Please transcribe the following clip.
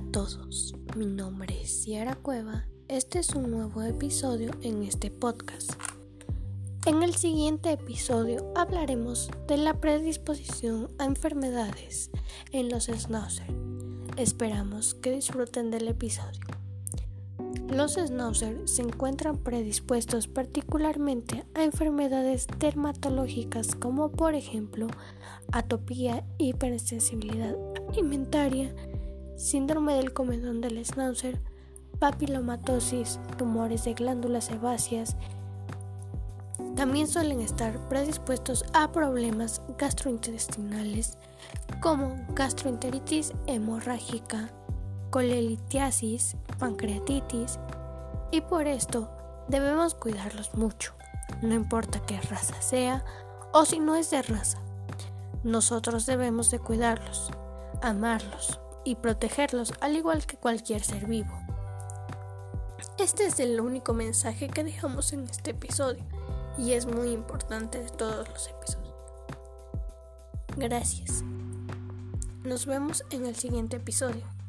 todos, mi nombre es Ciara Cueva. Este es un nuevo episodio en este podcast. En el siguiente episodio hablaremos de la predisposición a enfermedades en los schnauzer. Esperamos que disfruten del episodio. Los schnauzer se encuentran predispuestos particularmente a enfermedades dermatológicas como por ejemplo atopía, hipersensibilidad alimentaria, síndrome del comedón del schnauzer, papilomatosis, tumores de glándulas sebáceas. También suelen estar predispuestos a problemas gastrointestinales como gastroenteritis hemorrágica, colelitiasis, pancreatitis y por esto debemos cuidarlos mucho, no importa qué raza sea o si no es de raza. Nosotros debemos de cuidarlos, amarlos y protegerlos al igual que cualquier ser vivo. Este es el único mensaje que dejamos en este episodio y es muy importante de todos los episodios. Gracias. Nos vemos en el siguiente episodio.